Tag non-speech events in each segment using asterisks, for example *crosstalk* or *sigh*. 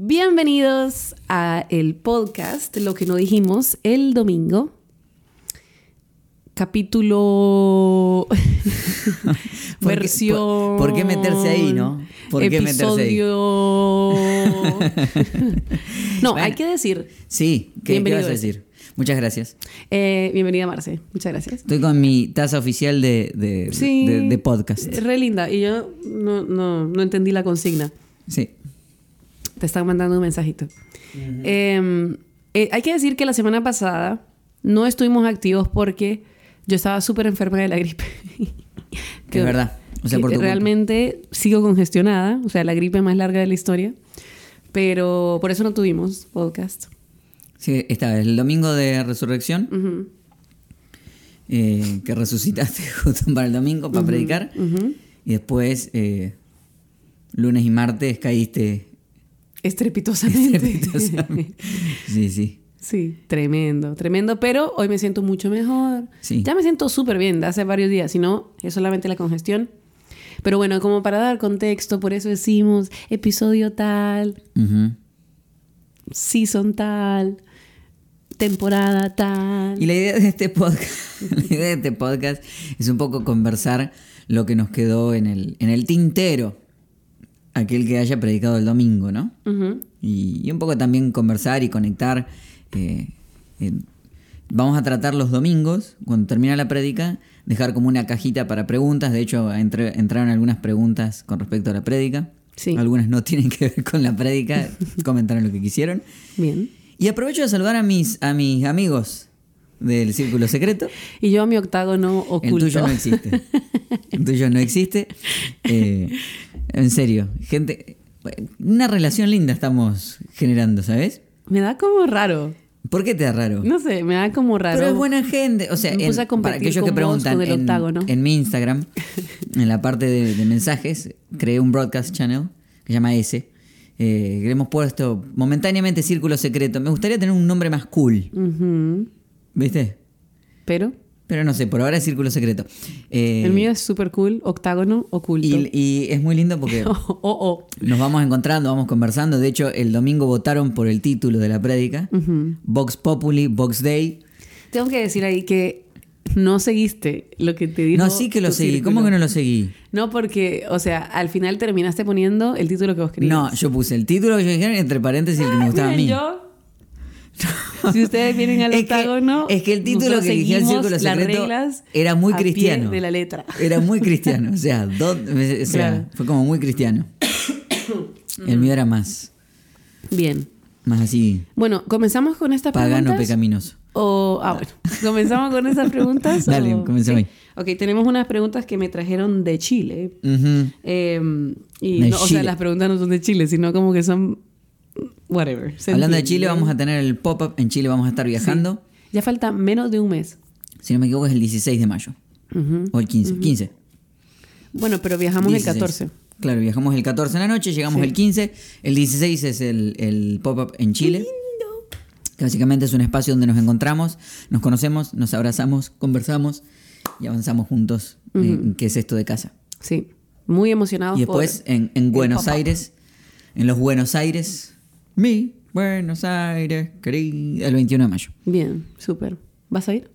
Bienvenidos a el podcast Lo que no dijimos el domingo. Capítulo *laughs* ¿Por qué- versión por- por qué meterse ahí, no? ¿Por qué meterse ahí? *laughs* no, Bueno. hay que decir. Sí, ¿qué, qué vas a decir? Muchas gracias. eh, bienvenida Marce, muchas gracias. Estoy con mi taza oficial de, de, Sí. de- de podcast. Re linda. Y yo no, no, no entendí la consigna. Sí. Te están mandando un mensajito. Eh, eh, hay que decir que la semana pasada no estuvimos activos porque yo estaba súper enferma de la gripe. *laughs* Es verdad. O sea, que por tu culpa. realmente sigo congestionada, o sea, la gripe más larga de la historia. Pero por eso no tuvimos podcast. Sí, esta vez, el domingo de resurrección, eh, que resucitaste *laughs* justo para el domingo, para predicar. Y después, eh, lunes y martes, caíste. Estrepitosamente. estrepitosamente. *laughs* sí, sí. Sí, tremendo, tremendo, pero hoy me siento mucho mejor. Sí. Ya me siento súper bien de hace varios días, si no, es solamente la congestión. Pero bueno, como para dar contexto, por eso decimos episodio tal, season tal, temporada tal. Y la idea de este podcast, *laughs* la idea de este podcast es un poco conversar lo que nos quedó en el, en el tintero, aquel que haya predicado el domingo, ¿no? Y, y un poco también conversar y conectar. eh, eh, vamos a tratar los domingos, cuando termina la prédica, dejar como una cajita para preguntas. De hecho, entre- entraron algunas preguntas con respecto a la prédica. Sí. Algunas no tienen que ver con la prédica, *laughs* comentaron lo que quisieron. Bien. Y aprovecho de saludar a mis, a mis amigos del Círculo Secreto. *laughs* Y yo a mi octágono oculto. El tuyo no existe. El tuyo no existe. *laughs* Eh, en serio, gente, una relación linda estamos generando, ¿sabes? Me da como raro. ¿Por qué te da raro? No sé, me da como raro. Pero es buena gente. O sea, en- para aquellos que preguntan en, octágono. en mi Instagram, *laughs* en la parte de, de mensajes, creé un broadcast channel que se llama S. Eh, que le hemos puesto momentáneamente Círculo Secreto. Me gustaría tener un nombre más cool. ¿Viste? Pero Pero no sé, por ahora es Círculo Secreto. Eh, el mío es súper cool, octágono oculto. y, y es muy lindo porque *laughs* oh, oh. nos vamos encontrando, vamos conversando. De hecho, el domingo votaron por el título de la prédica. Vox Populi, Vox Day. Tengo que decir ahí que no seguiste lo que te dijo. No, sí que lo seguí. círculo. ¿Cómo que no lo seguí? No, porque, o sea, al final terminaste poniendo el título que vos querías. No, yo puse el título que yo dijeron y entre paréntesis el que me gustaba a mí. Yo. *laughs* si ustedes vienen al Es que- octágono. es que el título que al seguimos Círculo las Secreto reglas era muy cristiano. de la letra. Era muy cristiano. O sea, *laughs* do- o sea, Claro. fue como muy cristiano. El mío era más, Bien. más así, Bueno, comenzamos con estas pagano, preguntas. pecaminoso. O, ah, bueno, *laughs* comenzamos con estas preguntas. Dale, o- comencemos. Ok, tenemos unas preguntas que me trajeron de Chile. Eh, y De no, o sea, Chile. las preguntas no son de Chile, sino como que son. Whatever. Hablando de. Chile, vamos a tener el pop-up. En Chile vamos a estar viajando. Ya falta menos de un mes. Si no me equivoco, es el 16 de mayo. Ujú. O el 15. 15. Bueno, pero viajamos 16. el 14. Claro, viajamos el 14 en la noche, llegamos Sí. el 15. El 16 es el, el pop-up en Chile. Que básicamente es un espacio donde nos encontramos, nos conocemos, nos abrazamos, conversamos y avanzamos juntos en qué es esto de casa. Sí. Muy emocionados Y después por en, en Buenos. Aires, en los Buenos Aires, mi Buenos Aires, querida, el 21 de mayo. Bien, súper. ¿Vas a ir?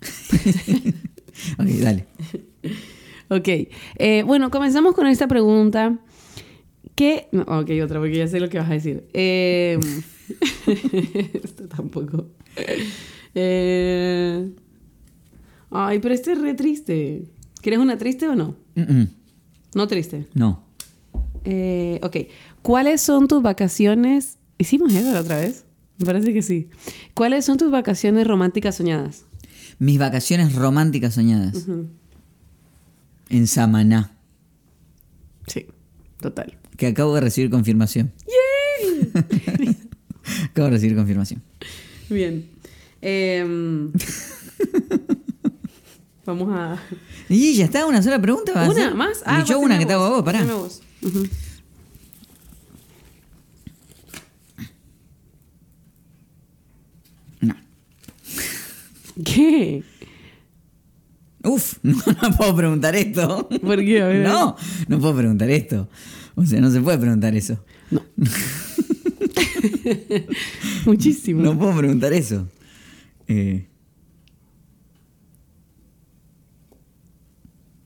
*laughs* Ok, dale. Ok. Eh, bueno, comenzamos con esta pregunta. ¿Qué? No, ok, otra, porque ya sé lo que vas a decir. Eh, *laughs* esto tampoco. Eh, ay, pero este es re triste. ¿Quieres una triste o no? Mm, mm, No triste. No. Eh, ok. ¿Cuáles son tus vacaciones? ¿Hicimos eso la otra vez? Me parece que sí. ¿Cuáles son tus vacaciones románticas soñadas? Mis vacaciones románticas soñadas. En Samaná. Sí, total. Que acabo de recibir confirmación. *laughs* acabo de recibir confirmación. Bien. Em, vamos a. Y ya está, una sola pregunta. ¿vas a ¿Una más? Y yo una que te hago a vos, pará. vos. No. ¿Qué? Uf, *laughs* no, no puedo preguntar esto. ¿Por qué? A ver, No, no puedo preguntar esto. O sea, no se puede preguntar eso. No. *laughs* Muchísimo. No puedo preguntar eso. Eh,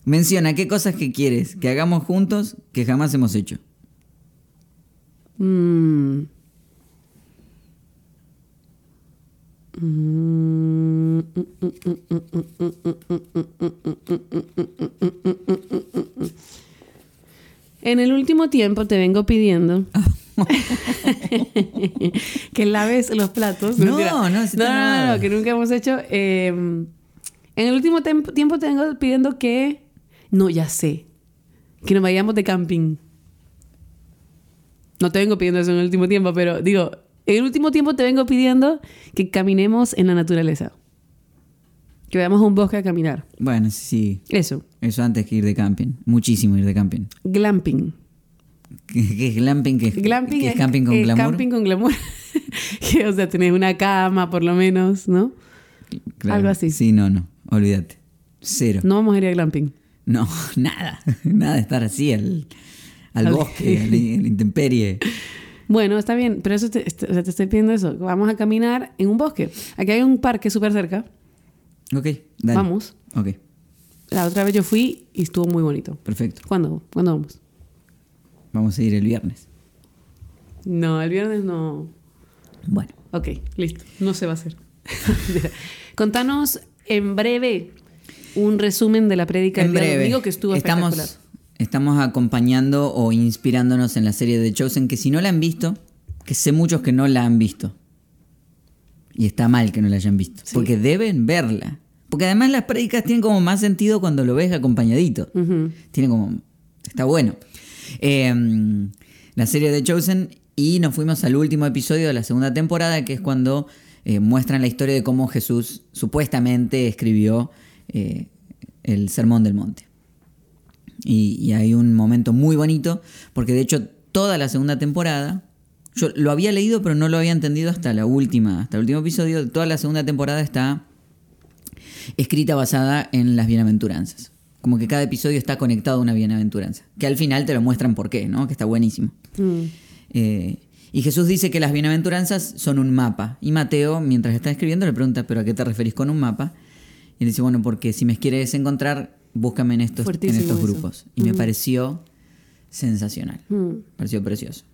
menciona qué cosas que quieres que hagamos juntos que jamás hemos hecho. Mm. Mm. En el último tiempo te vengo pidiendo *laughs* que laves los platos. No, no, no, no, que nunca hemos hecho. Eh, en el último tiempo te vengo pidiendo que... No, ya sé. Que nos vayamos de camping. No te vengo pidiendo eso en el último tiempo, pero digo, el último tiempo te vengo pidiendo que caminemos en la naturaleza. Que vayamos a un bosque a caminar. Bueno, sí, Eso. eso antes que ir de camping. Muchísimo ir de camping. Glamping. *laughs* ¿Qué, es glamping? ¿Qué es, Glamping qué es camping con eh, glamour? Camping con glamour. *laughs* Que, o sea, tenés una cama por lo menos, ¿no? Claro. algo así. Sí, no, no. Olvídate. Cero. No vamos a ir a glamping. No, *laughs* nada. Nada de estar así al, al bosque, al, a la intemperie. Bueno, está bien, pero eso te, est- o sea, te estoy pidiendo eso. Vamos a caminar en un bosque. Aquí hay un parque súper cerca. Ok, dale. Vamos. Ok, La otra vez yo fui y estuvo muy bonito. perfecto. ¿Cuándo? ¿Cuándo vamos? Vamos a ir el viernes. No, el viernes no. Bueno. Ok, listo. No se va a hacer. *laughs* Contanos en breve un resumen de la prédica En breve, domingo que estuvo estamos. Estamos acompañando o inspirándonos en la serie de Chosen, que si no la han visto, que sé muchos que no la han visto. Y está mal que no la hayan visto, Sí. porque deben verla. Porque además las prédicas tienen como más sentido cuando lo ves acompañadito. Tiene como... Está bueno. Eh, la serie de Chosen y nos fuimos al último episodio de la segunda temporada, que es cuando eh, muestran la historia de cómo Jesús supuestamente escribió eh, el Sermón del Monte. Y, y hay un momento muy bonito, porque de hecho toda la segunda temporada, yo lo había leído pero no lo había entendido hasta la última, hasta el último episodio, toda la segunda temporada está escrita basada en las bienaventuranzas. Como que cada episodio está conectado a una bienaventuranza. Que al final te lo muestran por qué, ¿no? Que está buenísimo. Mm. Eh, y Jesús dice que las bienaventuranzas son un mapa. Y Mateo, mientras está escribiendo, le pregunta, ¿pero a qué te referís con un mapa? Y él dice, bueno, porque si me quieres encontrar, búscame en estos, en estos eso. grupos. Y me pareció sensacional. Mm. Pareció precioso.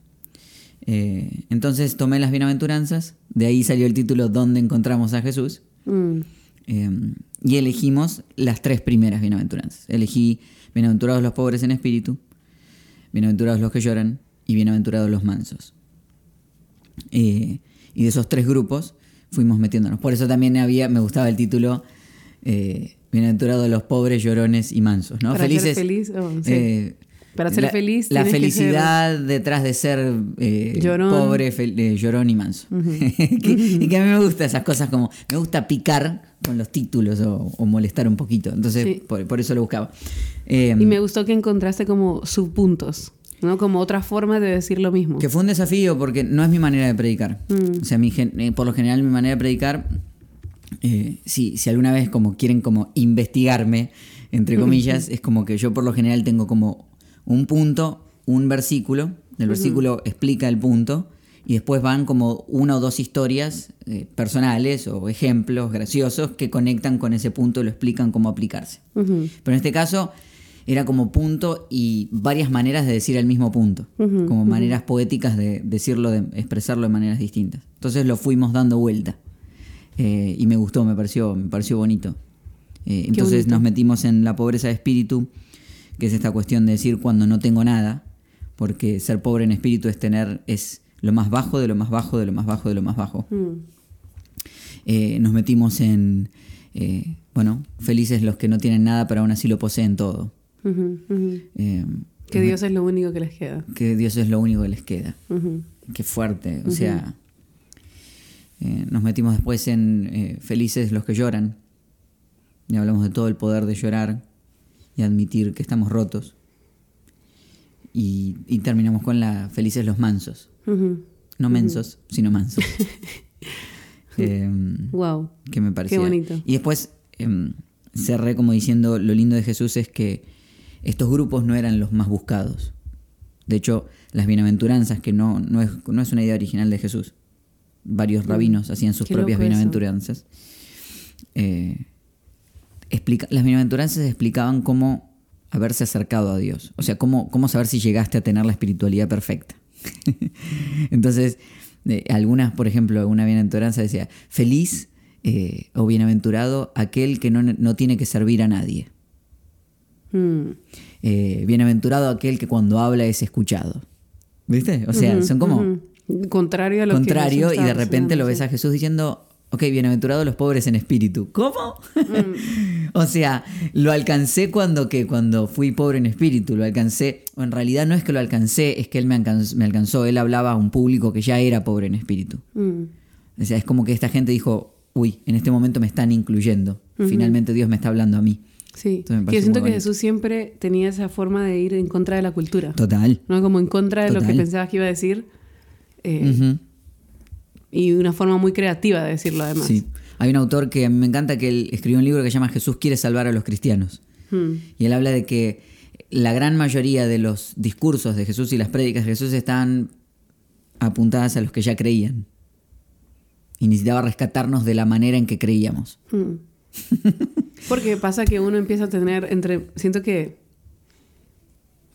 Eh, entonces tomé las bienaventuranzas, de ahí salió el título ¿Dónde encontramos a Jesús? Mm. Eh, y elegimos las tres primeras bienaventuranzas. Elegí bienaventurados los pobres en espíritu, bienaventurados los que lloran y bienaventurados los mansos. Eh, y de esos tres grupos fuimos metiéndonos. Por eso también había, me gustaba el título eh, Bienaventurados los pobres, llorones y mansos. ¿no? Para ser Felices. feliz, oh, sí. eh, Para ser la, feliz La ser- felicidad detrás de ser eh, Llorón. pobre, fel- eh, llorón y manso. *laughs* Que- y que a mí me gusta esas cosas como, me gusta picar con los títulos o, o molestar un poquito. Entonces, Sí. por, por eso lo buscaba. Y me gustó que encontraste como subpuntos, ¿no? Como otra forma de decir lo mismo. que fue un desafío porque no es mi manera de predicar. Mm. O sea, mi por lo general mi manera de predicar, eh, si, si alguna vez como quieren como investigarme, entre comillas, es como que yo por lo general tengo como un punto, un versículo, el versículo explica el punto y después van como una o dos historias eh, personales o ejemplos graciosos que conectan con ese punto y lo explican cómo aplicarse. Pero en este caso era como punto y varias maneras de decir el mismo punto, como maneras poéticas de decirlo, de expresarlo de maneras distintas. Entonces lo fuimos dando vuelta Eh, y me gustó, me pareció, me pareció bonito. Eh, entonces bonito. nos metimos en la pobreza de espíritu, que es esta cuestión de decir cuando no tengo nada, porque ser pobre en espíritu es tener es lo más bajo de lo más bajo de lo más bajo de lo más bajo. Mm. Eh, nos metimos en, bueno, felices los que no tienen nada, pero aún así lo poseen todo. Que Dios es lo único que les queda. que Dios es lo único que les queda. Qué fuerte. O sea, eh, nos metimos después en eh, felices los que lloran. Y hablamos de todo el poder de llorar y admitir que estamos rotos. Y, y terminamos con la felices los mansos. No mensos, sino mansos. *laughs* Eh, Wow. que me parecía. bonito. Y después em, cerré como diciendo, lo lindo de Jesús es que estos grupos no eran los más buscados. De hecho, las bienaventuranzas, que no, no, es, no es una idea original de Jesús. Varios rabinos hacían sus Qué propias bienaventuranzas. Eh, explica- las bienaventuranzas explicaban cómo haberse acercado a Dios. O sea, cómo, cómo saber si llegaste a tener la espiritualidad perfecta. *laughs* Entonces, eh, algunas, por ejemplo, una bienaventuranza decía, feliz eh, o bienaventurado aquel que no, no tiene que servir a nadie. Mm. Eh, bienaventurado aquel que cuando habla es escuchado. ¿Viste? O sea, son como. Contrario a lo contrario que y de repente lo ves a Jesús diciendo, ok, bienaventurados los pobres en espíritu. ¿Cómo? Mm. *laughs* o sea, lo alcancé cuando que cuando fui pobre en espíritu, lo alcancé, o en realidad no es que lo alcancé, es que él me alcanzó, me alcanzó, él hablaba a un público que ya era pobre en espíritu. O sea, es como que esta gente dijo, uy, en este momento me están incluyendo, finalmente Dios me está hablando a mí. Sí, yo siento que. Jesús siempre tenía esa forma de ir en contra de la cultura. Total. ¿no? Como en contra de lo que pensabas que iba a decir. Eh. Y una forma muy creativa de decirlo además. Sí. Hay un autor que a mí me encanta que él escribió un libro que se llama Jesús quiere salvar a los cristianos. Mm. Y él habla de que la gran mayoría de los discursos de Jesús y las prédicas de Jesús están apuntadas a los que ya creían. Y necesitaba rescatarnos de la manera en que creíamos. Mm. *laughs* Porque pasa que uno empieza a tener entre... Siento que...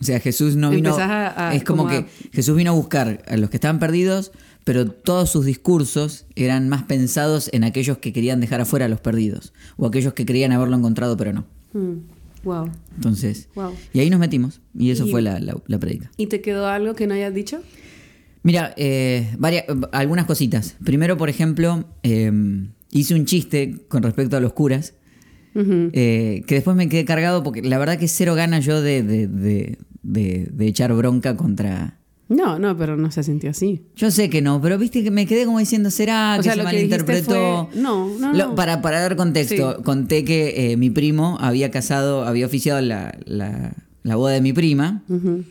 O sea, Jesús no vino... A- a- es como, como que Jesús vino a buscar a los que estaban perdidos, pero todos sus discursos eran más pensados en aquellos que querían dejar afuera a los perdidos. O aquellos que creían haberlo encontrado, pero no. Wow. Entonces... Wow. Y ahí nos metimos. Y eso Y- fue la, la, la prédica. ¿Y te quedó algo que no hayas dicho? Mira, eh, varias, algunas cositas. Primero, por ejemplo, eh, hice un chiste con respecto a los curas, eh, que después me quedé cargado porque la verdad que cero ganas yo de, de, de- de- de echar bronca contra... No, no, pero no se sintió así. Yo sé que no, pero viste que me quedé como diciendo, ¿será O que sea, se lo que dijiste malinterpretó? fue- no, no, Lo- no. para, para dar contexto, Sí. conté que eh, mi primo había casado, había oficiado la, la- la boda de mi prima.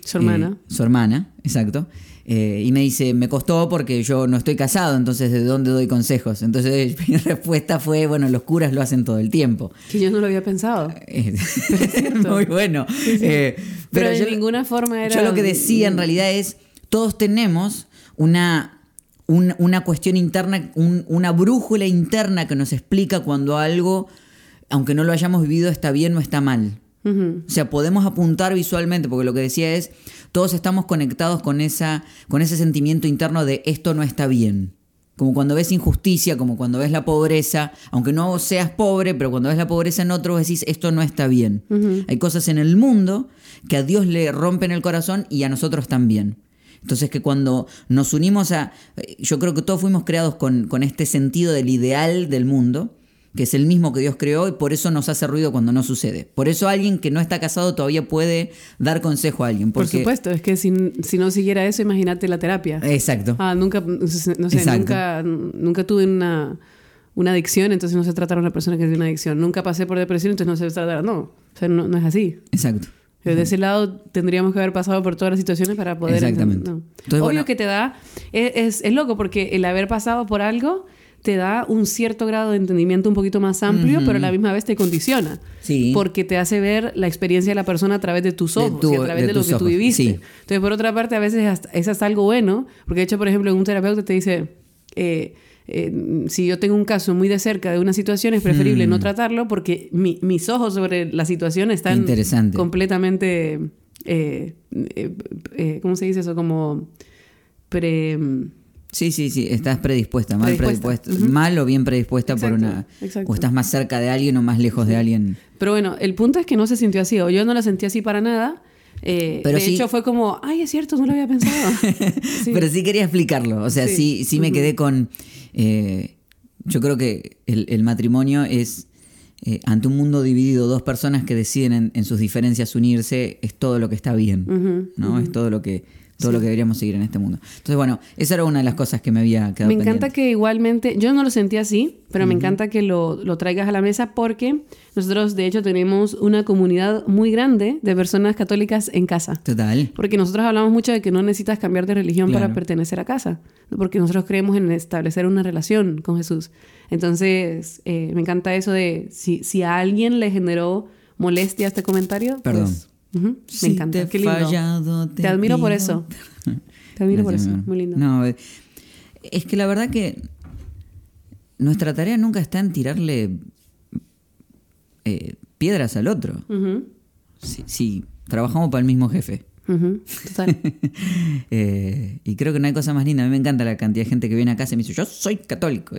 Su hermana. Eh, su hermana, exacto. Eh, y me dice, me costó porque yo no estoy casado, entonces ¿de dónde doy consejos? Entonces *laughs* mi respuesta fue, bueno, los curas lo hacen todo el tiempo. que yo no lo había pensado. *laughs* *laughs* Muy bueno. Eh, Pero, de yo, ninguna forma era... yo lo que decía en realidad es, todos tenemos una, un- una cuestión interna, un- una brújula interna que nos explica cuando algo, aunque no lo hayamos vivido, está bien o está mal. O sea, podemos apuntar visualmente, porque lo que decía es, todos estamos conectados con, esa, con ese sentimiento interno de esto no está bien. Como cuando ves injusticia, como cuando ves la pobreza, aunque no seas pobre, pero cuando ves la pobreza en otro, decís, esto no está bien. Hay cosas en el mundo que a Dios le rompen el corazón y a nosotros también. Entonces que cuando nos unimos a... Yo creo que todos fuimos creados con, con este sentido del ideal del mundo, que es el mismo que Dios creó y por eso nos hace ruido cuando no sucede. Por eso alguien que no está casado todavía puede dar consejo a alguien. Por Porque, supuesto, es que si, si no siguiera eso, imagínate la terapia. Exacto. Ah, nunca, no sé, Exacto. nunca, nunca tuve una, una adicción, entonces no sé tratar a una persona que tiene una adicción. Nunca pasé por depresión, entonces no sé tratar. No, o sea, no, no es así. Exacto. Desde ese lado tendríamos que haber pasado por todas las situaciones para poder... Exactamente. no. Entonces, Obvio bueno. que te da... Es, es, es loco porque el haber pasado por algo te da un cierto grado de entendimiento un poquito más amplio, pero a la misma vez te condiciona. Sí. Porque te hace ver la experiencia de la persona a través de tus De ojos tu- y a través de de, lo que tú viviste. sí. Entonces, por otra parte, a veces hasta- es hasta algo bueno, porque de hecho, por ejemplo, un terapeuta te dice, eh, eh, si yo tengo un caso muy de cerca de una situación, es preferible no tratarlo porque mi- mis ojos sobre la situación están Interesante. completamente, eh, ¿cómo se dice eso? Como pre... Sí, sí, sí, estás predispuesta, mal Predispuesta. predispuesta, mal o bien predispuesta por una... exacto. O estás más cerca de alguien o más lejos de alguien. Pero bueno, el punto es que no se sintió así, o yo no la sentí así para nada. Eh, Pero de sí- hecho, fue como, ay, es cierto, no lo había pensado. *laughs* Sí. Pero sí quería explicarlo. O sea, sí, Sí. sí, me quedé con. eh, yo creo que el, el matrimonio es. eh, ante un mundo dividido, dos personas que deciden en, en sus diferencias unirse, es todo lo que está bien. ¿no? Es todo lo que. Todo lo que deberíamos seguir en este mundo. Entonces, bueno, esa era una de las cosas que me había quedado Me encanta pendiente. que igualmente, yo no lo sentí así, pero me encanta que lo, lo traigas a la mesa porque nosotros de hecho tenemos una comunidad muy grande de personas católicas en casa. Total. Porque nosotros hablamos mucho de que no necesitas cambiar de religión Claro. para pertenecer a casa, porque nosotros creemos en establecer una relación con Jesús. Entonces, eh, me encanta eso de si, si a alguien le generó molestia este comentario, Perdón. pues, Me encanta. te Qué lindo. fallado, te, admiro por eso. *laughs* Te admiro por eso. Muy lindo. No, eh, es que la verdad que nuestra tarea nunca está en tirarle eh, piedras al otro. Ujú, Si, si trabajamos para el mismo jefe. ujú, Total. *laughs* Eh, y creo que no hay cosa más linda. A mí me encanta la cantidad de gente que viene a casa y me dice, yo soy católico.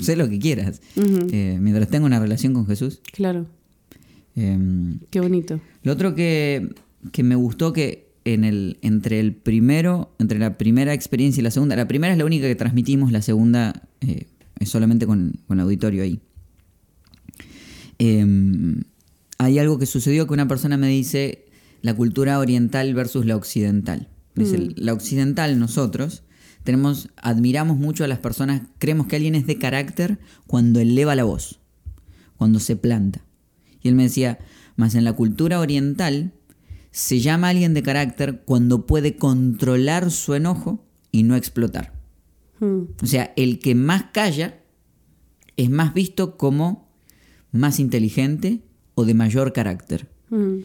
Sé lo que quieras. Eh, mientras tenga una relación con Jesús. Claro. Eh, Qué bonito. lo otro que, que me gustó que en el, entre el primero, entre la primera experiencia y la segunda, la primera es la única que transmitimos, la segunda eh, es solamente con, con auditorio ahí. Eh, hay algo que sucedió que una persona me dice la cultura oriental versus la occidental. Dice, la occidental nosotros tenemos, admiramos mucho a las personas, creemos que alguien es de carácter cuando eleva la voz, cuando se planta. Y él me decía, más en la cultura oriental se llama a alguien de carácter cuando puede controlar su enojo y no explotar. Mm, O sea, el que más calla es más visto como más inteligente o de mayor carácter. mm.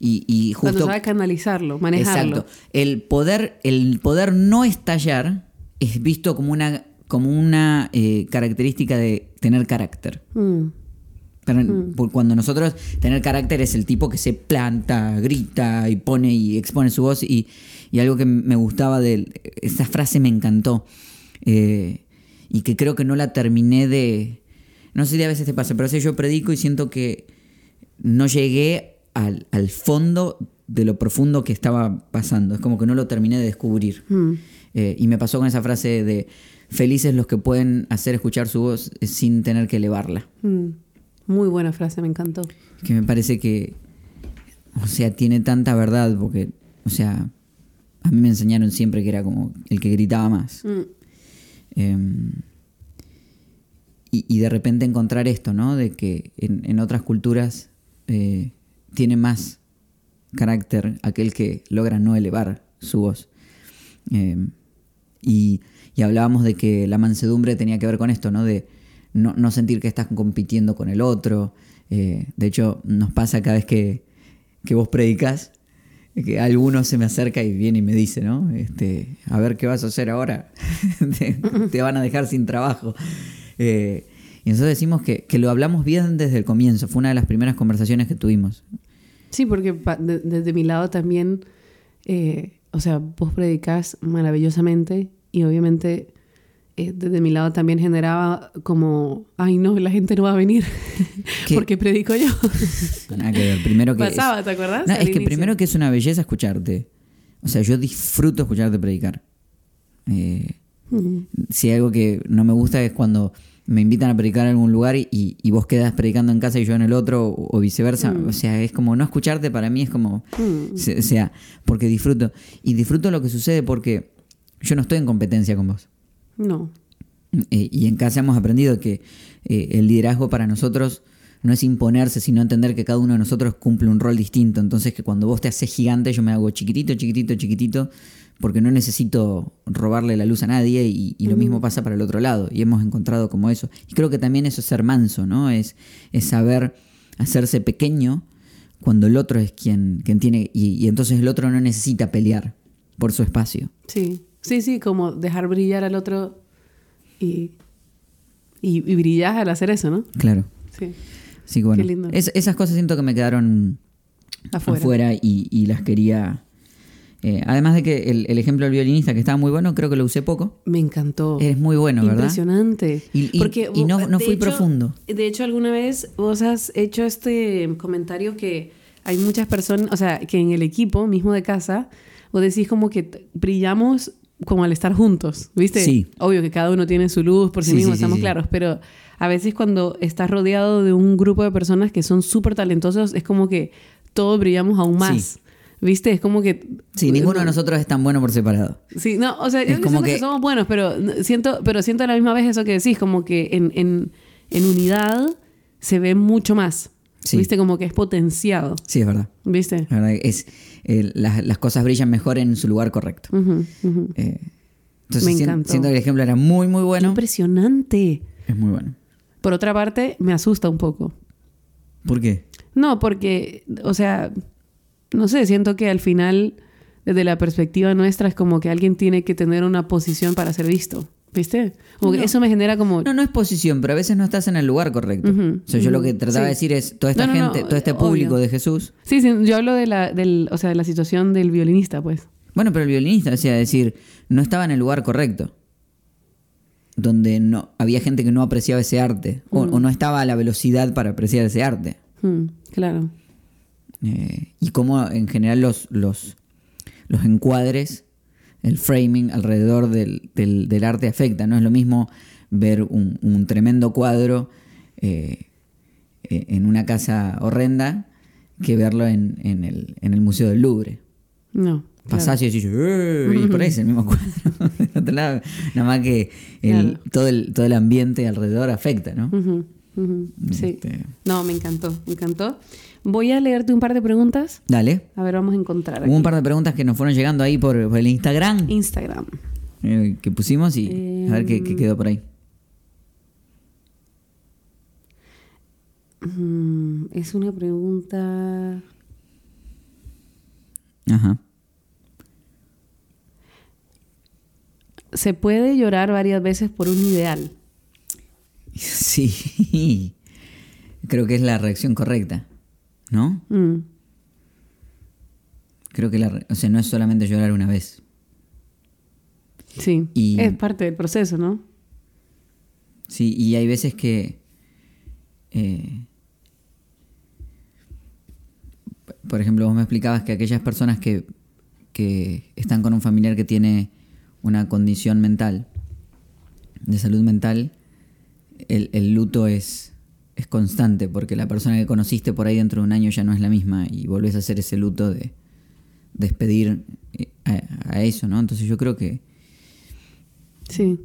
Y, y Cuando justo... sabe canalizarlo, manejarlo. Exacto. El poder, el poder no estallar es visto como una, como una eh, característica de tener carácter. Mm, Pero por- cuando nosotros tener carácter es el tipo que se planta, grita y pone y expone su voz. Y, y algo que me gustaba de esa frase me encantó eh, y que creo que no la terminé de no sé si a veces te pasa pero a veces yo predico y siento que no llegué al, al fondo de lo profundo que estaba pasando. Es como que no lo terminé de descubrir. Mm. Eh, y me pasó con esa frase de felices los que pueden hacer escuchar su voz sin tener que elevarla Mm. Muy buena frase, me encantó. que me parece que, o sea, tiene tanta verdad, porque, o sea, a mí me enseñaron siempre que era como el que gritaba más. Mm, Em, y, y de repente encontrar esto, ¿no? De que en, en otras culturas eh, tiene más carácter aquel que logra no elevar su voz. Em, y, y hablábamos de que la mansedumbre tenía que ver con esto, ¿no? De no, no sentir que estás compitiendo con el otro. Eh, de hecho, nos pasa cada vez que, que vos predicas, que alguno se me acerca y viene y me dice, ¿no? Este, a ver qué vas a hacer ahora. *laughs* te, van a dejar sin trabajo. Eh, y nosotros decimos que, que lo hablamos bien desde el comienzo. Fue una de las primeras conversaciones que tuvimos. Sí, porque de- desde mi lado también, eh, o sea, vos predicás maravillosamente y obviamente eh, desde mi lado también generaba como, ay no, la gente no va a venir *laughs* porque predico yo. *laughs* Nada que ver. Primero que Pasaba, es- ¿te acuerdas? No, es que inicio. primero que es una belleza escucharte. O sea, yo disfruto escucharte predicar. Eh, Mm, si hay algo que no me gusta es cuando me invitan a predicar en algún lugar y, y vos quedas predicando en casa y yo en el otro o, o viceversa. O sea, es como no escucharte para mí es como... mm, se- O sea, porque disfruto. Y disfruto lo que sucede porque yo no estoy en competencia con vos. No. Eh, y en casa hemos aprendido que eh, el liderazgo para nosotros no es imponerse, sino entender que cada uno de nosotros cumple un rol distinto. Entonces que cuando vos te haces gigante, yo me hago chiquitito, chiquitito, chiquitito, porque no necesito robarle la luz a nadie y, y lo mismo pasa para el otro lado. Y hemos encontrado como eso. Y creo que también eso es ser manso, ¿no? Es, es saber hacerse pequeño cuando el otro es quien, quien tiene... Y, y entonces el otro no necesita pelear por su espacio. Sí, sí, sí, como dejar brillar al otro y, y, y brillar al hacer eso, ¿no? Claro. Sí, que bueno, Qué lindo. es- esas cosas siento que me quedaron afuera. afuera, y, y las quería. eh, además de que el, el ejemplo del violinista, que estaba muy bueno, creo que lo usé poco. Me encantó. Es muy bueno, ¿verdad? Impresionante. Y- y- Porque, y no- no fui hecho- profundo. De hecho, alguna vez vos has hecho este comentario que hay muchas personas, o sea, que en el equipo mismo de casa, vos decís como que brillamos como al estar juntos, ¿viste? Sí. Obvio que cada uno tiene su luz por sí, Sí, mismo, sí, estamos claros, pero a veces cuando estás rodeado de un grupo de personas que son súper talentosos, es como que todos brillamos aún más. ¿Viste? Es como que... Sí, ninguno de nosotros es tan bueno por separado. Sí, no, o sea, yo Es como siento que... que- somos buenos, pero siento, pero siento a la misma vez eso que decís, como que en, en, en unidad se ve mucho más. Sí. ¿Viste? Como que es potenciado. Sí, es verdad. ¿Viste? La verdad que es, eh, las, las cosas brillan mejor en su lugar correcto. Eh, entonces Me encantó. siento que el ejemplo era muy, muy bueno. Impresionante. Es muy bueno. Por otra parte, me asusta un poco. ¿Por qué? No, porque, o sea, no sé, siento que al final, desde la perspectiva nuestra, es como que alguien tiene que tener una posición para ser visto. ¿Viste? Como que eso me genera como... No, no es posición, pero a veces no estás en el lugar correcto. O sea, yo lo que trataba de decir es, toda esta No, no, no, gente, todo este obvio. público de Jesús, Sí, sí, yo hablo de la, del, o sea, de la situación del violinista, pues. bueno, pero el violinista, o sea, decir, no estaba en el lugar correcto. Donde no había gente que no apreciaba ese arte, o, o no estaba a la velocidad para apreciar ese arte. Mm, claro. Eh, y cómo en general los, los, los encuadres, el framing alrededor del, del- del arte afecta. No es lo mismo ver un, un tremendo cuadro eh, eh, en una casa horrenda que verlo en, en el, en el Museo del Louvre. No. claro. Pasás y decís, "Eh", y por ahí es el mismo cuadro. *laughs* Nada más que el- Claro. todo, el, todo el ambiente alrededor afecta, ¿no? Sí. Este, No, me encantó, me encantó. Voy a leerte un par de preguntas. Dale. A ver, vamos a encontrar Hubo un par de preguntas que nos fueron llegando ahí por, por el Instagram. Instagram. eh, que pusimos y a ver qué, qué quedó por ahí. Mm, es una pregunta... Ajá. ¿Se puede llorar varias veces por un ideal? Sí. Creo que es la reacción correcta. ¿No? Mm, Creo que la, o sea, no es solamente llorar una vez. sí, Y- es parte del proceso, ¿no? Sí, y hay veces que. eh, por ejemplo, vos me explicabas que aquellas personas que, que están con un familiar que tiene una condición mental, de salud mental, el, el luto es, es constante, porque la persona que conociste por ahí dentro de un año ya no es la misma y volvés a hacer ese luto de despedir eh, a, a eso, ¿no? Entonces yo creo que Sí,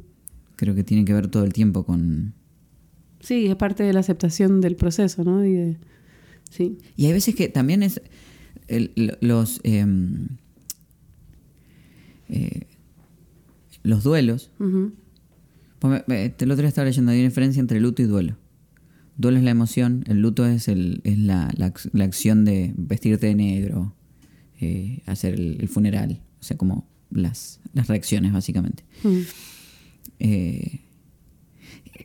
creo que tiene que ver todo el tiempo con, sí, es parte de la aceptación del proceso, ¿no? Y de, sí, Y hay veces que también es el- los em, eh, los duelos. El otro día estaba leyendo, hay una diferencia entre luto y duelo. Duelo es la emoción, el luto es, el, es la, la ac- la acción de vestirte de negro, eh, hacer el, el funeral, o sea, como las, las reacciones básicamente. Mm, Eh,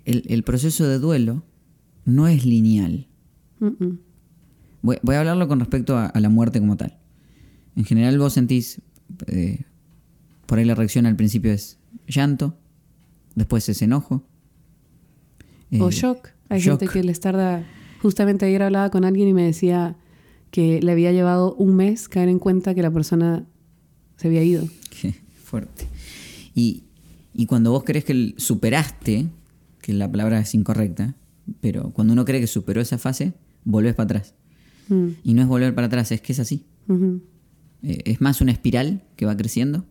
el, el proceso de duelo no es lineal. mm, mm. Voy, voy a hablarlo con respecto a, a la muerte como tal. En general vos sentís, eh, por ahí la reacción al principio es llanto, después es enojo. o eh, shock. Hay shock. gente que les tarda... Justamente ayer hablaba con alguien y me decía que le había llevado un mes caer en cuenta que la persona se había ido. Qué fuerte. Y, y cuando vos crees que superaste, que la palabra es incorrecta, pero cuando uno cree que superó esa fase, volvés para atrás. Mm, Y no es volver para atrás, es que es así. Eh, es más una espiral que va creciendo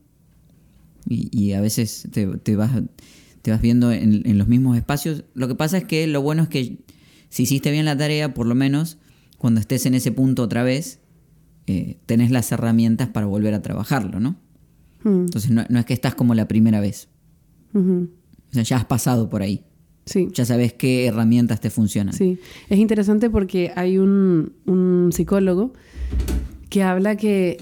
y, y a veces te, te vas, te vas viendo en, en los mismos espacios. Lo que pasa es que lo bueno es que si hiciste bien la tarea, por lo menos cuando estés en ese punto otra vez, eh, tenés las herramientas para volver a trabajarlo, ¿no? Mm, Entonces no, no es que estás como la primera vez. O sea, ya has pasado por ahí. Sí. Ya sabes qué herramientas te funcionan. Sí, es interesante porque hay un, un psicólogo que habla que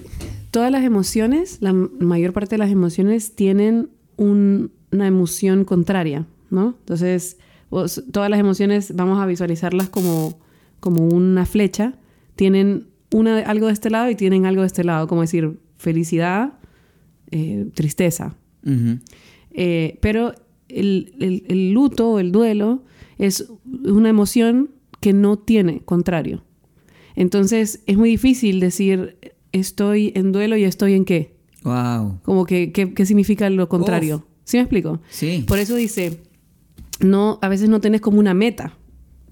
todas las emociones, la mayor parte de las emociones tienen un- una emoción contraria, ¿no? Entonces, vos- todas las emociones vamos a visualizarlas como, como una flecha, tienen una, algo de este lado y tienen algo de este lado, como decir felicidad, eh, tristeza, eh, pero el, el- el luto o el duelo es una emoción que no tiene contrario. Entonces es muy difícil decir estoy en duelo y estoy en qué. Wow. Como que, ¿qué, qué significa lo contrario? Uf. ¿Sí me explico? Sí. Por eso dice, no, a veces no tenés como una meta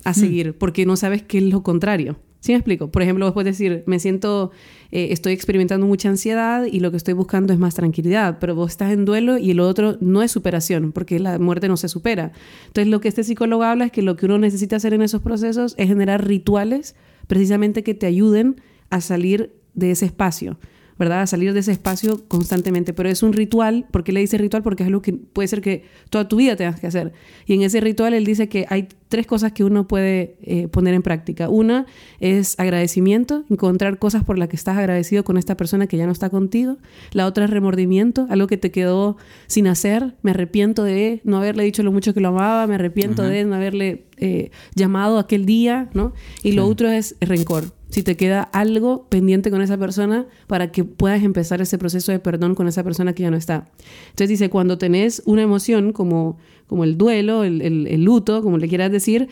a seguir porque no sabes qué es lo contrario. ¿Sí me explico? Por ejemplo, vos puedes decir, me siento, eh, estoy experimentando mucha ansiedad y lo que estoy buscando es más tranquilidad, pero vos estás en duelo y el otro no es superación, porque la muerte no se supera. Entonces, lo que este psicólogo habla es que lo que uno necesita hacer en esos procesos es generar rituales precisamente que te ayuden a salir de ese espacio. ¿Verdad? A salir de ese espacio constantemente. Pero es un ritual, ¿por qué le dice ritual? Porque es algo que puede ser que toda tu vida tengas que hacer. Y en ese ritual él dice que hay tres cosas que uno puede eh, poner en práctica. Una es agradecimiento, encontrar cosas por las que estás agradecido con esta persona que ya no está contigo. La otra es remordimiento, algo que te quedó sin hacer. Me arrepiento de no haberle dicho lo mucho que lo amaba, me arrepiento de no haberle eh, llamado aquel día, ¿no? Y lo otro es rencor si te queda algo pendiente con esa persona para que puedas empezar ese proceso de perdón con esa persona que ya no está. Entonces dice, cuando tenés una emoción como, como el duelo, el, el, luto, como le quieras decir,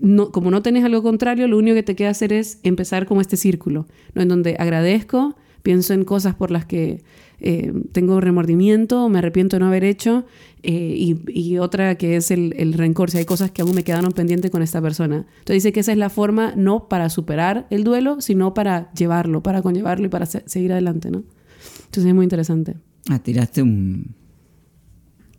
no, como no tenés algo contrario, lo único que te queda hacer es empezar como este círculo, ¿no? en donde agradezco, pienso en cosas por las que eh, tengo remordimiento, me arrepiento de no haber hecho, eh, y, otra que es el, rencor, si hay cosas que aún me quedaron pendientes con esta persona. Entonces dice que esa es la forma no para superar el duelo, sino para llevarlo, para conllevarlo y para seguir adelante, ¿no? Entonces es muy interesante. Ah, tiraste un...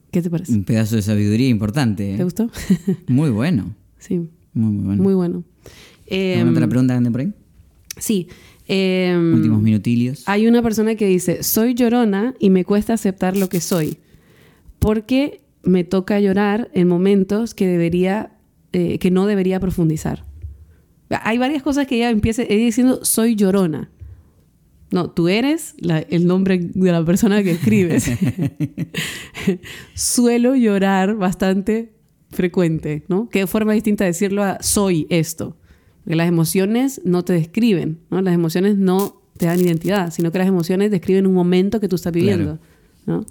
¿Qué te parece? Un pedazo de sabiduría importante. ¿eh? ¿Te gustó? *laughs* muy bueno. Sí. Muy, muy bueno. Muy bueno. otra pregunta grande por ahí? Sí. Em, Últimos minutillos. Hay una persona que dice, soy llorona y me cuesta aceptar lo que soy, porque me toca llorar en momentos que debería, eh, que no debería profundizar. Hay varias cosas que ella empieza diciendo, soy llorona. No, tú eres el nombre de la persona que escribes. *laughs* Suelo llorar bastante frecuente, ¿no? Qué forma distinta de decirlo a soy esto. Porque las emociones no te describen, ¿no? Las emociones no te dan identidad, sino que las emociones describen un momento que tú estás viviendo, ¿no?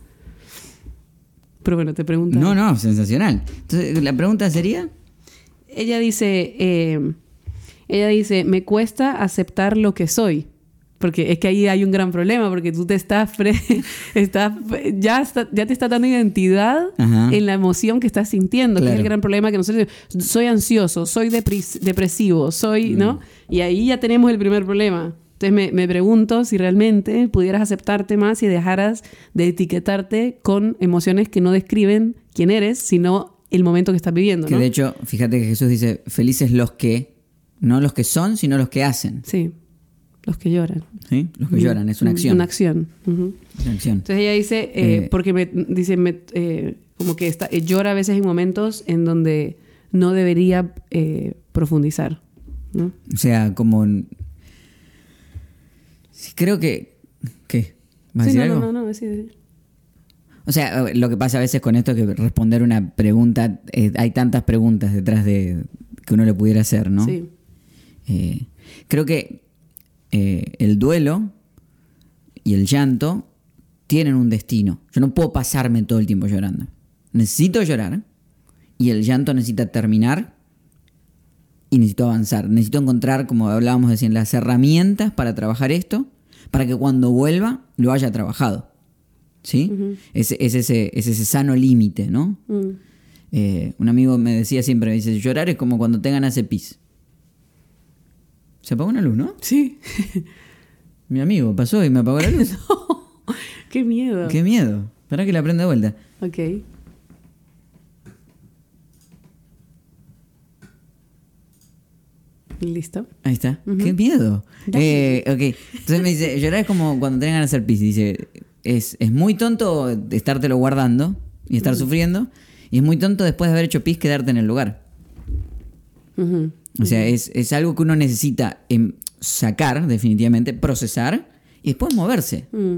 Pero bueno, te pregunto. No, no, sensacional. Entonces, la pregunta sería. Ella dice, eh, ella dice, me cuesta aceptar lo que soy. Porque es que ahí hay un gran problema, porque tú te estás, *laughs* estás ya, ya te está dando identidad en la emoción que estás sintiendo, que es el gran problema que nosotros soy ansioso, soy depresivo, soy, ¿no? Mm. Y ahí ya tenemos el primer problema. Entonces me, me, pregunto si realmente pudieras aceptarte más y dejaras de etiquetarte con emociones que no describen quién eres, sino el momento que estás viviendo. Que de hecho, fíjate que Jesús dice, felices los que, no los que son, sino los que hacen. Sí. Los que lloran. Sí, los que lloran, es una acción. Una acción. acción. Entonces ella dice, eh, eh, porque me dice, eh, como que está, llora a veces en momentos en donde no debería profundizar. O sea, como... Creo que... ¿Qué? ¿Vas a decir algo? No, no, no, O sea, lo que pasa a veces con esto es que responder una pregunta, hay tantas preguntas detrás de que uno le pudiera hacer, ¿no? Sí. creo que eh, el duelo y el llanto tienen un destino. Yo no puedo pasarme todo el tiempo llorando. Necesito llorar y el llanto necesita terminar y necesito avanzar. Necesito encontrar, como hablábamos las herramientas para trabajar esto, para que cuando vuelva lo haya trabajado. ¿Sí? es, ese, ese, sano límite, ¿no? Mm. Eh, un amigo me decía siempre, me dice, llorar es como cuando tengan ese pis. Se apagó una luz, ¿no? Sí. Mi amigo pasó y me apagó la luz. *laughs* qué miedo. Qué miedo. Espera que la prenda de vuelta. Ok. Listo. Ahí está. Qué miedo. Eh, ok. Entonces me dice, *laughs* llorar es como cuando tengan ganas de hacer pis. Dice, es, es muy tonto estártelo guardando y estar sufriendo. Y es muy tonto después de haber hecho pis quedarte en el lugar. O sea, es, algo que uno necesita em, sacar, definitivamente, procesar y después moverse. Mm.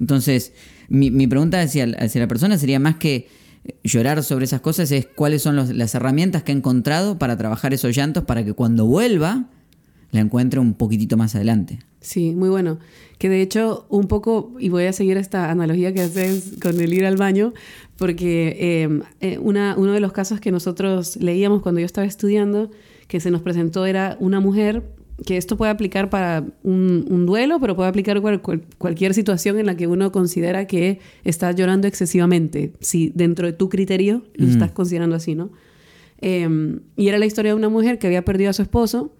Entonces, mi, pregunta hacia, la persona sería más que llorar sobre esas cosas, es cuáles son las herramientas que ha encontrado para trabajar esos llantos para que cuando vuelva la encuentre un poquitito más adelante. Sí, muy bueno. Que de hecho, un poco, y voy a seguir esta analogía que haces con el ir al baño, porque em, eh, una, uno de los casos que nosotros leíamos cuando yo estaba estudiando que se nos presentó era una mujer que esto puede aplicar para un, duelo, pero puede aplicar cualquier situación en la que uno considera que está llorando excesivamente, si dentro de tu criterio lo estás considerando así, ¿no? Em, y era la historia de una mujer que había perdido a su esposo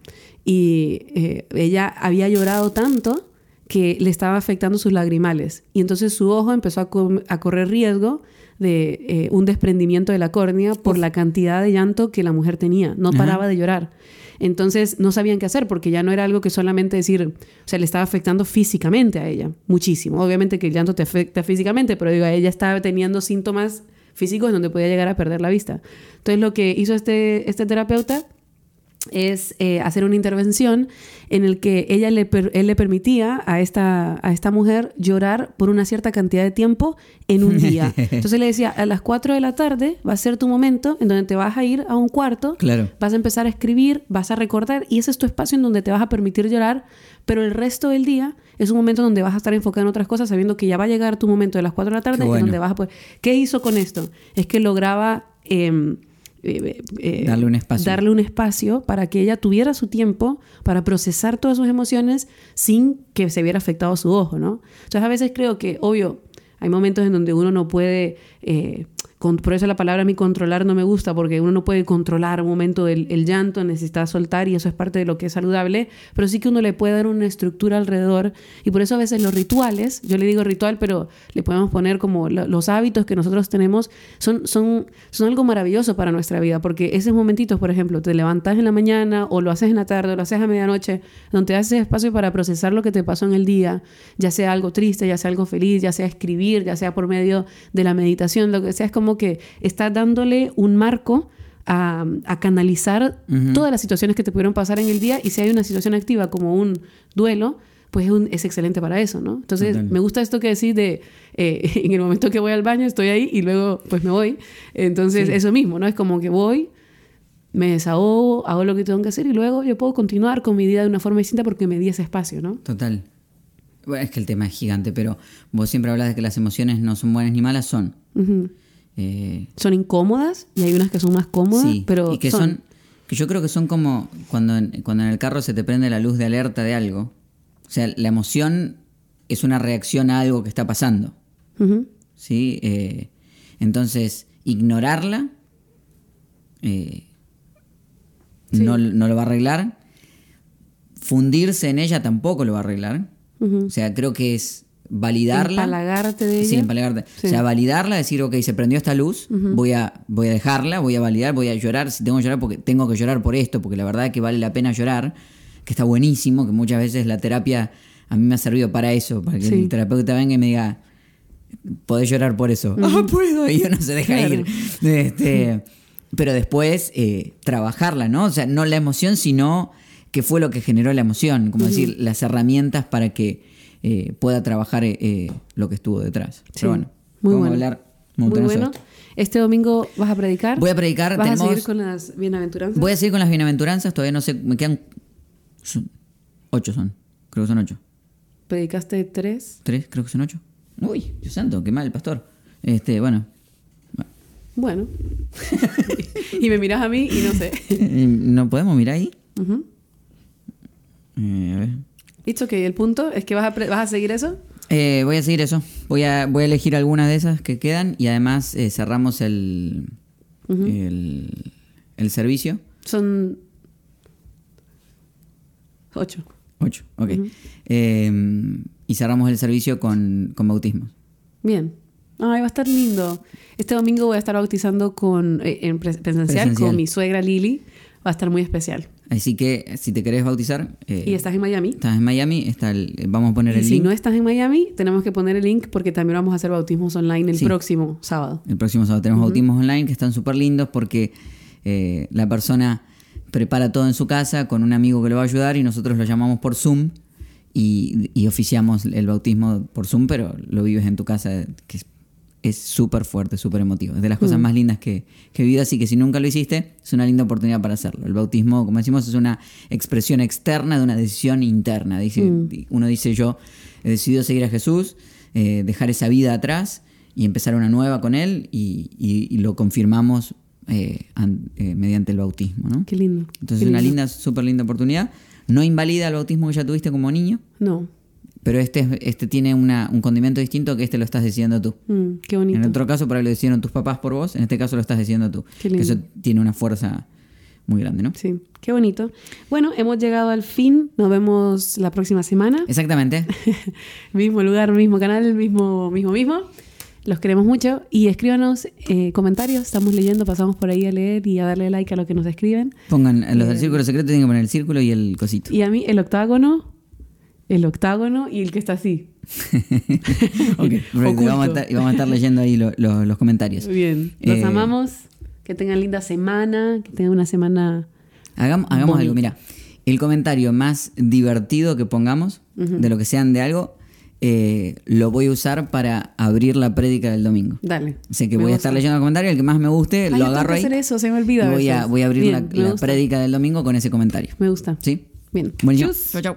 y eh, ella había llorado tanto que le estaba afectando sus lagrimales. Y entonces su ojo empezó a correr riesgo de eh, un desprendimiento de la córnea por la cantidad de llanto que la mujer tenía. No paraba de llorar. Entonces no sabían qué hacer porque ya no era algo que solamente decir, o sea, le estaba afectando físicamente a ella, muchísimo. Obviamente que el llanto te afecta físicamente, pero digo, ella estaba teniendo síntomas físicos donde podía llegar a perder la vista. Entonces lo que hizo este, este terapeuta es eh, hacer una intervención en el que ella le él le permitía a esta, a esta mujer llorar por una cierta cantidad de tiempo en un día. *laughs* Entonces le decía, a las 4 de la tarde va a ser tu momento en donde te vas a ir a un cuarto, Claro. vas a empezar a escribir, vas a recordar y ese es tu espacio en donde te vas a permitir llorar, pero el resto del día es un momento donde vas a estar enfocado en otras cosas sabiendo que ya va a llegar tu momento de las 4 de la tarde en bueno. donde vas a poder... ¿Qué hizo con esto? Es que lograba... em, eh, eh, Darle un espacio. darle un espacio para que ella tuviera su tiempo para procesar todas sus emociones sin que se viera afectado su ojo, ¿no? Entonces a veces creo que, obvio, hay momentos en donde uno no puede, eh, con- por eso la palabra a mí controlar no me gusta, porque uno no puede controlar un momento el, el llanto, necesita soltar y eso es parte de lo que es saludable, pero sí que uno le puede dar una estructura alrededor y por eso a veces los rituales, yo le digo ritual, pero le podemos poner como lo- los hábitos que nosotros tenemos, son, son, son algo maravilloso para nuestra vida, porque esos momentitos, por ejemplo, te levantas en la mañana o lo haces en la tarde o lo haces a medianoche, donde haces espacio para procesar lo que te pasó en el día, ya sea algo triste, ya sea algo feliz, ya sea escribir, ya sea por medio de la meditación, lo que sea, es como que estás dándole un marco a, a canalizar todas las situaciones que te pudieron pasar en el día y si hay una situación activa como un duelo, pues es, un- es excelente para eso, ¿no? Entonces, Total. me gusta esto que decís de eh, *laughs* en el momento que voy al baño estoy ahí y luego pues me voy. Entonces, Sí. eso mismo, ¿no? Es como que voy, me desahogo, hago lo que tengo que hacer y luego yo puedo continuar con mi vida de una forma distinta porque me di ese espacio, ¿no? Total. Bueno, es que el tema es gigante, pero vos siempre hablas de que las emociones no son buenas ni malas, son. Eh, Son incómodas y hay unas que son más cómodas, sí, pero y que son. que yo creo que son como cuando en, cuando en el carro se te prende la luz de alerta de algo. O sea, la emoción es una reacción a algo que está pasando. ¿sí? Eh, entonces, ignorarla eh, Sí. no, no lo va a arreglar. Fundirse en ella tampoco lo va a arreglar. O sea, creo que es validarla. Empalagarte de ella. Sí, empalagarte. Sí. O sea, validarla, decir, ok, se prendió esta luz, voy, a, voy a dejarla, voy a validar, voy a llorar. Si tengo que llorar, porque tengo que llorar por esto, porque la verdad es que vale la pena llorar, que está buenísimo, que muchas veces la terapia a mí me ha servido para eso, para que Sí. el terapeuta venga y me diga, podés llorar por eso. Ah, puedo. Y uno se deja Claro. ir. Este, pero después, eh, trabajarla, ¿no? O sea, no la emoción, sino qué fue lo que generó la emoción. Como decir, las herramientas para que eh, pueda trabajar eh, eh, lo que estuvo detrás. Sí. Pero bueno, Muy vamos bueno. a hablar Muy bueno. Este domingo vas a predicar. Voy a predicar, Vas a tenemos- seguir con las bienaventuranzas. Voy a seguir con las bienaventuranzas, todavía no sé, me quedan... son- ocho son, creo que son ocho. Predicaste tres. ¿Tres? Creo que son ocho. Uy, Dios santo, qué mal, pastor. Este, bueno. Bueno. *laughs* *laughs* y me miras a mí y no sé. *laughs* ¿No podemos mirar ahí? Eh, a ver. Dicho que el punto es que vas a, pre- vas a seguir eso. Eh, voy a seguir eso. Voy a, voy a elegir algunas de esas que quedan y además eh, cerramos el, el, el servicio. Son ocho. Ocho, ok. Eh, y cerramos el servicio con, con bautismos. Bien. Ay, va a estar lindo. Este domingo voy a estar bautizando con, eh, en pres- presencial, Presencial. con mi suegra Lili. Va a estar muy especial. Así que si te querés bautizar, eh, y estás en Miami. estás en Miami, está el- vamos a poner Y el si link no estás en Miami, tenemos que poner el link porque también vamos a hacer bautismos online el Sí. próximo sábado. el próximo sábado. Tenemos bautismos online que están súper lindos porque eh, la persona prepara todo en su casa con un amigo que lo va a ayudar y nosotros lo llamamos por Zoom y, y oficiamos el bautismo por Zoom, pero lo vives en tu casa, que es- es súper fuerte, súper emotivo. Es de las cosas más lindas que, que he vivido, así que si nunca lo hiciste, es una linda oportunidad para hacerlo. El bautismo, como decimos, es una expresión externa de una decisión interna. Dice, Uno dice, yo he decidido seguir a Jesús, eh, dejar esa vida atrás y empezar una nueva con Él y, y- y lo confirmamos eh, an- eh, mediante el bautismo. ¿no? Qué lindo. Entonces Qué es una linda, súper linda oportunidad. No invalida el bautismo que ya tuviste como niño, No. Pero este, es- este tiene una- un condimento distinto que este lo estás decidiendo tú. Mm, qué bonito. En otro caso, por ahí lo decidieron tus papás por vos, en este caso lo estás diciendo tú. Qué Que lindo. eso tiene una fuerza muy grande, ¿no? Sí, qué bonito. Bueno, hemos llegado al fin. Nos vemos la próxima semana. Exactamente. *laughs* mismo lugar, mismo canal, mismo, mismo, mismo. Los queremos mucho y escríbanos eh, comentarios. Estamos leyendo, pasamos por ahí a leer y a darle like a lo que nos escriben. Pongan, los del círculo secreto tienen que poner el círculo y el cosito. Y a mí el octágono, el octágono y el que está así. *laughs* ok, perfecto. Y vamos, a estar, y vamos a estar leyendo ahí lo- lo- los comentarios. Bien, los Eh, amamos. Que tengan linda semana, que tengan una semana... Hagamos, hagamos algo, mira. El comentario más divertido que pongamos, de lo que sean de algo, eh, lo voy a usar para abrir la prédica del domingo. Dale. Así que voy a estar leyendo el comentario, el que más me guste, Ay, lo agarro ahí. hacer eso, se me olvida y voy a, veces. voy a abrir Bien, la, la prédica del domingo con ese comentario. Me gusta. ¿Sí? Bien. Chus. Chau, chau.